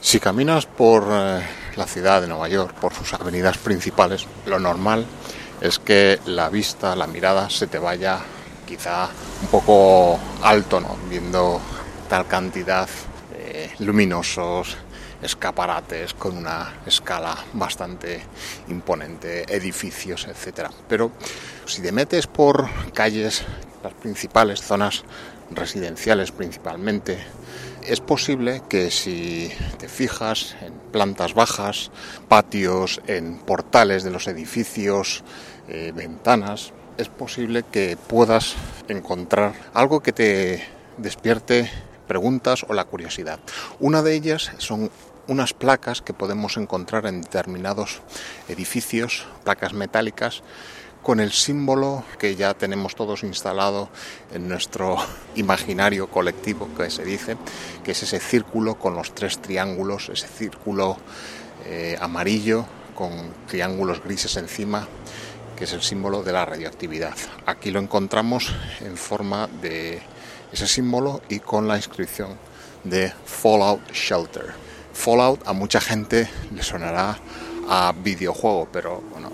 Si caminas por eh, la ciudad de Nueva York, por sus avenidas principales, lo normal es que la vista, la mirada se te vaya quizá un poco alto, ¿no? Viendo tal cantidad de luminosos, escaparates con una escala bastante imponente, edificios, etc. Pero si te metes por calles, las principales zonas residenciales principalmente, es posible que si te fijas en plantas bajas, patios, en portales de los edificios, eh, ventanas, es posible que puedas encontrar algo que te despierte preguntas o la curiosidad. Una de ellas son unas placas que podemos encontrar en determinados edificios, placas metálicas, con el símbolo que ya tenemos todos instalado en nuestro imaginario colectivo, que se dice, que es ese círculo con los tres triángulos, ese círculo eh, amarillo con triángulos grises encima, que es el símbolo de la radioactividad. Aquí lo encontramos en forma de ese símbolo y con la inscripción de Fallout Shelter. Fallout a mucha gente le sonará a videojuego, pero bueno,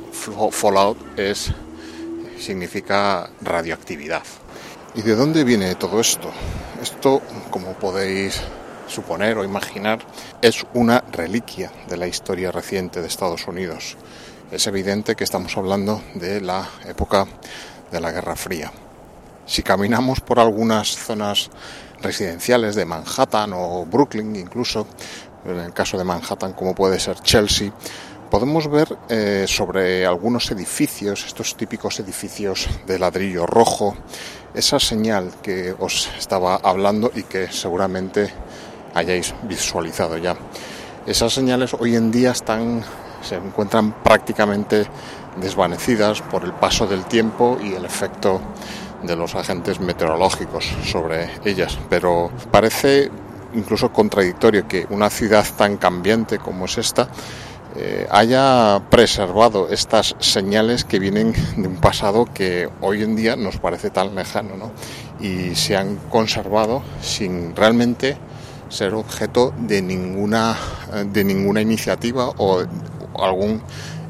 Fallout es significa radioactividad. ¿Y de dónde viene todo esto? Esto, como podéis suponer o imaginar, es una reliquia de la historia reciente de Estados Unidos. Es evidente que estamos hablando de la época de la Guerra Fría. Si caminamos por algunas zonas residenciales de Manhattan o Brooklyn incluso, en el caso de Manhattan como puede ser Chelsea, podemos ver eh, sobre algunos edificios, estos típicos edificios de ladrillo rojo, esa señal que os estaba hablando y que seguramente hayáis visualizado ya. Esas señales hoy en día están, se encuentran prácticamente desvanecidas por el paso del tiempo y el efecto de los agentes meteorológicos sobre ellas, pero parece incluso contradictorio que una ciudad tan cambiante como es esta eh, haya preservado estas señales que vienen de un pasado que hoy en día nos parece tan lejano ¿no? y se han conservado sin realmente ser objeto de ninguna, de ninguna iniciativa o algún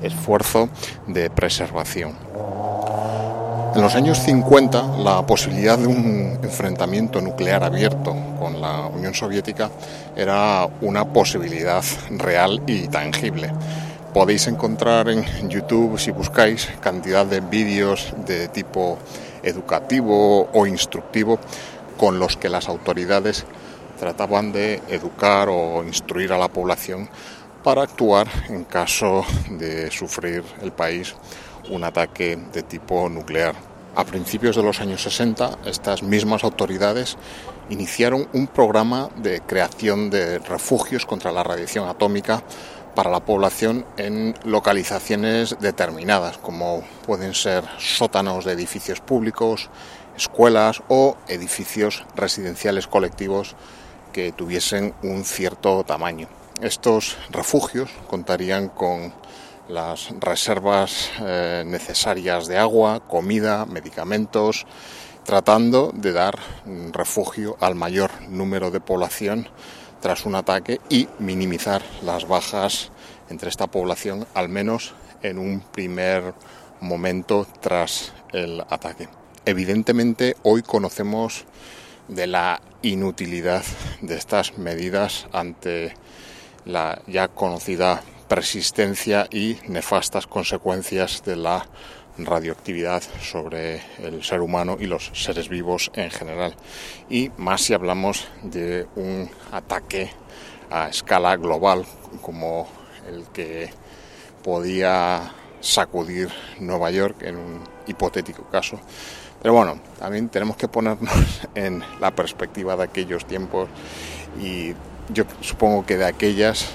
esfuerzo de preservación. En los años 50, la posibilidad de un enfrentamiento nuclear abierto con la Unión Soviética era una posibilidad real y tangible. Podéis encontrar en YouTube, si buscáis, cantidad de vídeos de tipo educativo o instructivo con los que las autoridades trataban de educar o instruir a la población para actuar en caso de sufrir el país un ataque de tipo nuclear. A principios de los años 60, estas mismas autoridades iniciaron un programa de creación de refugios contra la radiación atómica para la población en localizaciones determinadas, como pueden ser sótanos de edificios públicos, escuelas o edificios residenciales colectivos que tuviesen un cierto tamaño. Estos refugios contarían con las reservas eh, necesarias de agua, comida, medicamentos, tratando de dar refugio al mayor número de población tras un ataque y minimizar las bajas entre esta población, al menos en un primer momento tras el ataque. Evidentemente, hoy conocemos de la inutilidad de estas medidas ante la ya conocida persistencia y nefastas consecuencias de la radioactividad sobre el ser humano y los seres vivos en general. Y más si hablamos de un ataque a escala global como el que podía sacudir Nueva York en un hipotético caso. Pero bueno, también tenemos que ponernos en la perspectiva de aquellos tiempos y yo supongo que de aquellas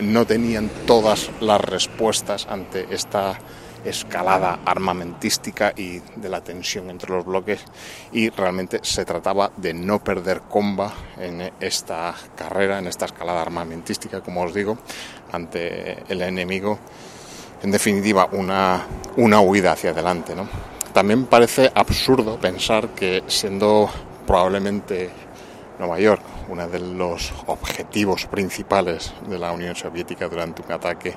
no tenían todas las respuestas ante esta escalada armamentística y de la tensión entre los bloques y realmente se trataba de no perder comba en esta carrera, en esta escalada armamentística, como os digo, ante el enemigo. En definitiva, una, una huida hacia adelante. ¿no? También parece absurdo pensar que siendo probablemente Nueva York uno de los objetivos principales de la Unión Soviética durante un ataque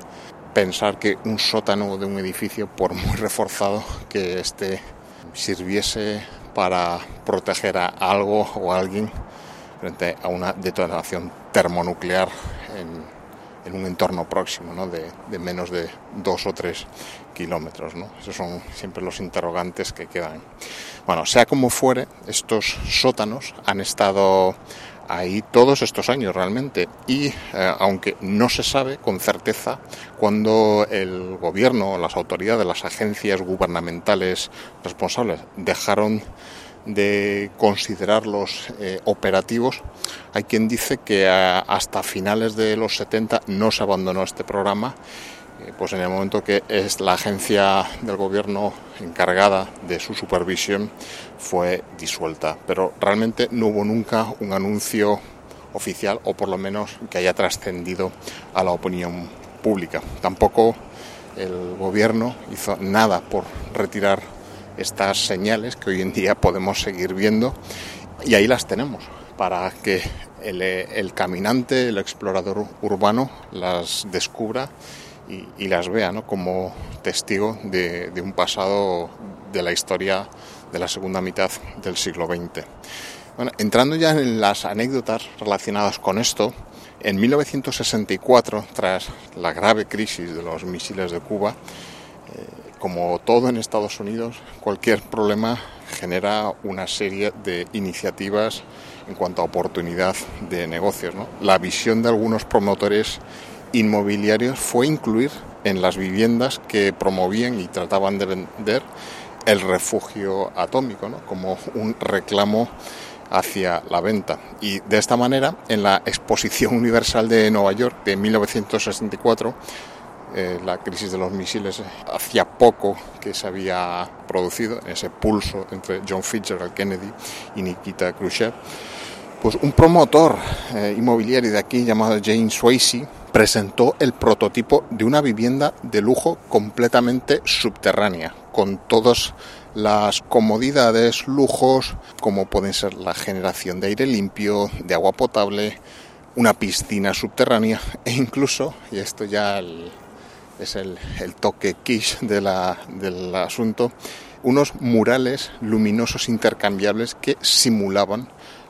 pensar que un sótano de un edificio, por muy reforzado que esté, sirviese para proteger a algo o a alguien frente a una detonación termonuclear en, un entorno próximo ¿no? de, menos de dos o tres kilómetros. ¿no? Esos son siempre los interrogantes que quedan. Bueno, sea como fuere, estos sótanos han estado ahí todos estos años realmente y eh, aunque no se sabe con certeza cuando el gobierno, las autoridades, las agencias gubernamentales responsables dejaron de considerarlos eh, operativos, hay quien dice que hasta finales de los 70 no se abandonó este programa eh, pues en el momento que es la agencia del gobierno encargada de su supervisión fue disuelta. Pero realmente no hubo nunca un anuncio oficial o por lo menos que haya trascendido a la opinión pública. Tampoco el gobierno hizo nada por retirar estas señales que hoy en día podemos seguir viendo y ahí las tenemos para que el, caminante, el explorador urbano las descubra y, las vea como testigo de, un pasado de la historia de la segunda mitad del siglo XX. Bueno, entrando ya en las anécdotas relacionadas con esto, en 1964, tras la grave crisis de los misiles de Cuba, eh, como todo en Estados Unidos, cualquier problema genera una serie de iniciativas en cuanto a oportunidad de negocios. La visión de algunos promotores inmobiliarios fue incluir en las viviendas que promovían y trataban de vender el refugio atómico, como un reclamo hacia la venta. Y de esta manera, en la Exposición Universal de Nueva York de 1964, eh, la crisis de los misiles hacía poco que se había producido, ese pulso entre John Fitzgerald Kennedy y Nikita Khrushchev, pues un promotor eh, inmobiliario de aquí llamado James Swayze presentó el prototipo de una vivienda de lujo completamente subterránea, con todas las comodidades, lujos, como pueden ser la generación de aire limpio, de agua potable, una piscina subterránea e incluso, y esto ya es el, toque quiche de del asunto, unos murales luminosos intercambiables que simulaban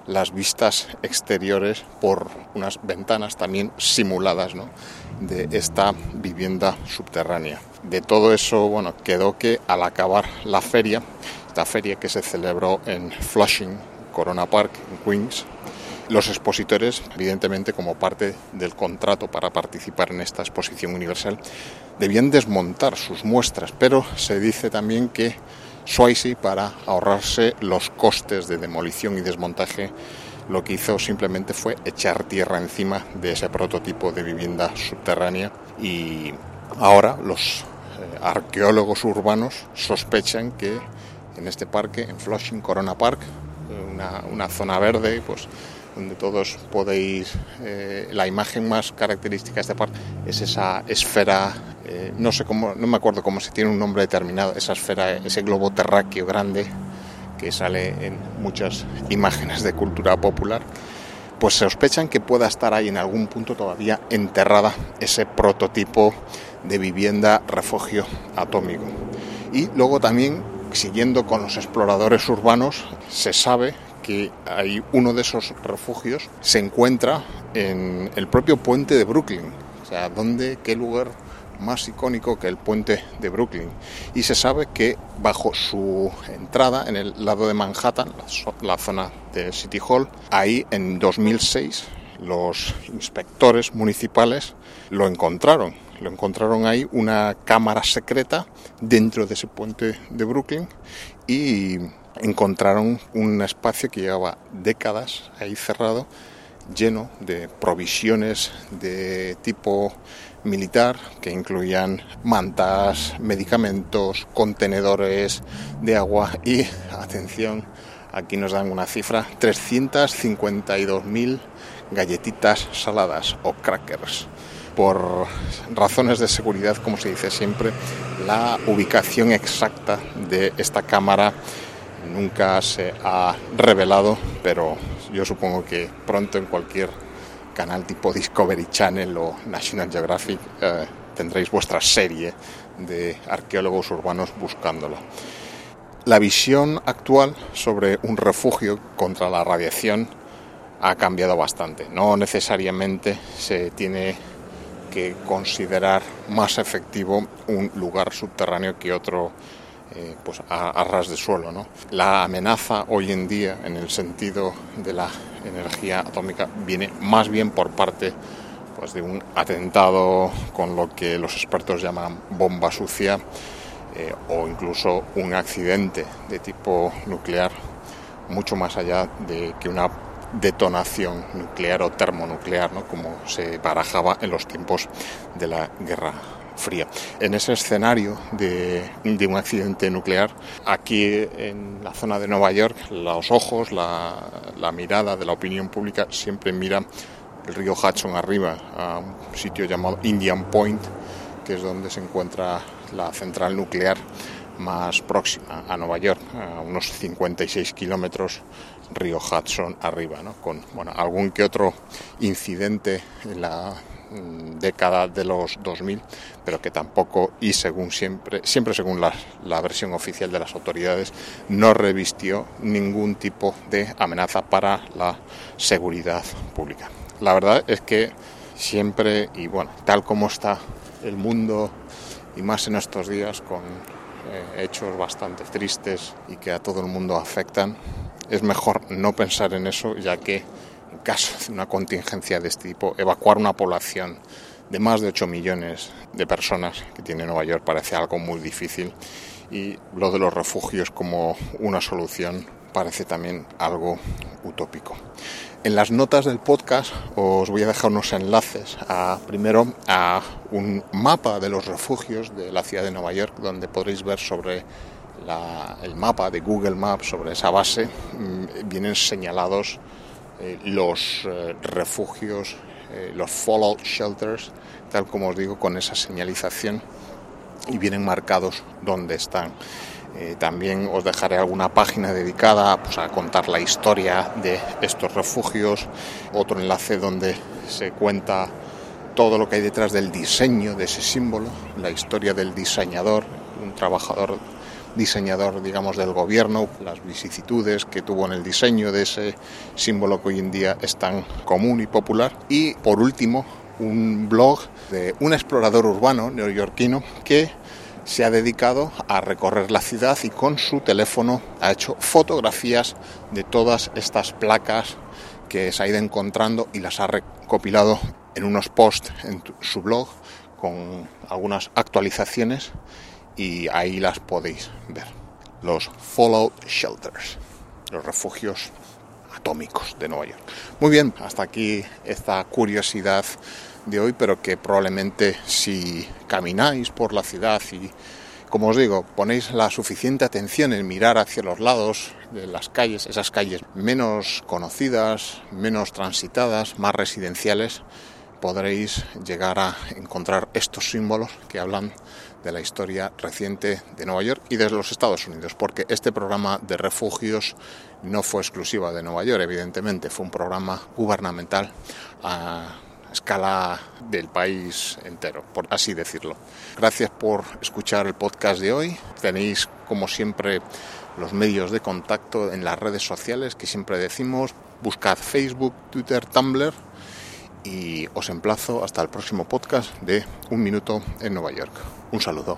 las vistas exteriores por unas ventanas también simuladas de esta vivienda subterránea. De todo eso, bueno, quedó que al acabar la feria, esta feria que se celebró en Flushing, Corona Park, en Queens, los expositores, evidentemente como parte del contrato para participar en esta exposición universal, debían desmontar sus muestras, pero se dice también que Swayze para ahorrarse los costes de demolición y desmontaje lo que hizo simplemente fue echar tierra encima de ese prototipo de vivienda subterránea y ahora los eh, arqueólogos urbanos sospechan que en este parque, en Flushing Corona Park, eh, una, una zona verde, pues donde todos podéis, eh, la imagen más característica de este parque es esa esfera eh, no sé cómo, no me acuerdo cómo se tiene un nombre determinado, esa esfera, ese globo terráqueo grande que sale en muchas imágenes de cultura popular, pues se sospechan que pueda estar ahí en algún punto todavía enterrada ese prototipo de vivienda refugio atómico. Y luego también, siguiendo con los exploradores urbanos, se sabe que hay uno de esos refugios se encuentra en el propio puente de Brooklyn. O sea, ¿dónde, qué lugar más icónico que el puente de Brooklyn. Y se sabe que bajo su entrada en el lado de Manhattan, la zona de City Hall, ahí en 2006 los inspectores municipales lo encontraron. Lo encontraron ahí una cámara secreta dentro de ese puente de Brooklyn y encontraron un espacio que llevaba décadas ahí cerrado, lleno de provisiones de tipo militar que incluían mantas, medicamentos, contenedores de agua y, atención, aquí nos dan una cifra, 352.000 galletitas saladas o crackers. Por razones de seguridad, como se dice siempre, la ubicación exacta de esta cámara nunca se ha revelado, pero yo supongo que pronto en cualquier canal tipo Discovery Channel o National Geographic eh, tendréis vuestra serie de arqueólogos urbanos buscándolo. La visión actual sobre un refugio contra la radiación ha cambiado bastante. No necesariamente se tiene que considerar más efectivo un lugar subterráneo que otro eh, pues a, ras de suelo. ¿no? La amenaza hoy en día, en el sentido de la energía atómica, viene más bien por parte pues, de un atentado con lo que los expertos llaman bomba sucia eh, o incluso un accidente de tipo nuclear, mucho más allá de que una detonación nuclear o termonuclear, ¿no? como se barajaba en los tiempos de la Guerra fría. En ese escenario de, un accidente nuclear, aquí en la zona de Nueva York, los ojos, la, mirada de la opinión pública siempre mira el río Hudson arriba, a un sitio llamado Indian Point, que es donde se encuentra la central nuclear más próxima a Nueva York, a unos 56 kilómetros río Hudson arriba, ¿no? con bueno, algún que otro incidente en la década de los 2000, pero que tampoco, y según siempre, siempre según la, la, versión oficial de las autoridades, no revistió ningún tipo de amenaza para la seguridad pública. La verdad es que siempre, y bueno, tal como está el mundo, y más en estos días, con eh, hechos bastante tristes y que a todo el mundo afectan, es mejor no pensar en eso, ya que caso de una contingencia de este tipo, evacuar una población de más de 8 millones de personas que tiene Nueva York parece algo muy difícil y lo de los refugios como una solución parece también algo utópico. En las notas del podcast os voy a dejar unos enlaces a primero a un mapa de los refugios de la ciudad de Nueva York donde podréis ver sobre el mapa de Google Maps sobre esa base mm, vienen señalados eh, los eh, refugios, eh, los fallout shelters, tal como os digo, con esa señalización y vienen marcados dónde están. también os dejaré alguna página dedicada pues, a contar la historia de estos refugios, otro enlace donde se cuenta todo lo que hay detrás del diseño de ese símbolo, la historia del diseñador, un trabajador diseñador, digamos, del gobierno, las vicisitudes que tuvo en el diseño de ese símbolo que hoy en día es tan común y popular. Y por último, un blog de un explorador urbano neoyorquino que se ha dedicado a recorrer la ciudad y con su teléfono ha hecho fotografías de todas estas placas que se ha ido encontrando y las ha recopilado en unos posts en su blog con algunas actualizaciones y ahí las podéis ver. Los Fallout Shelters, los refugios atómicos de Nueva York. Muy bien, hasta aquí esta curiosidad de hoy, pero que probablemente si camináis por la ciudad y, como os digo, ponéis la suficiente atención en mirar hacia los lados de las calles, esas calles menos conocidas, menos transitadas, más residenciales, podréis llegar a encontrar estos símbolos que hablan de la historia reciente de Nueva York y de los Estados Unidos, porque este programa de refugios no fue exclusiva de Nueva York, evidentemente, fue un programa gubernamental a, escala del país entero, por así decirlo. Gracias por escuchar el podcast de hoy. Tenéis, como siempre, los medios de contacto en las redes sociales que siempre decimos. Buscad Facebook, Twitter, Tumblr y os emplazo hasta el próximo podcast de Un Minuto en Nueva York. Un saludo.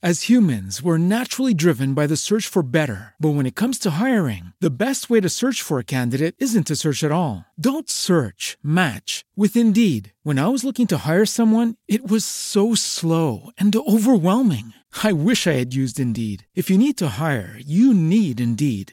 As humans, we're naturally driven by the search for better. But when it comes to hiring, the best way to search for a candidate isn't to search at all. Don't search, match with Indeed. When I was looking to hire someone, it was so slow and overwhelming. I wish I had used Indeed. If you need to hire, you need Indeed.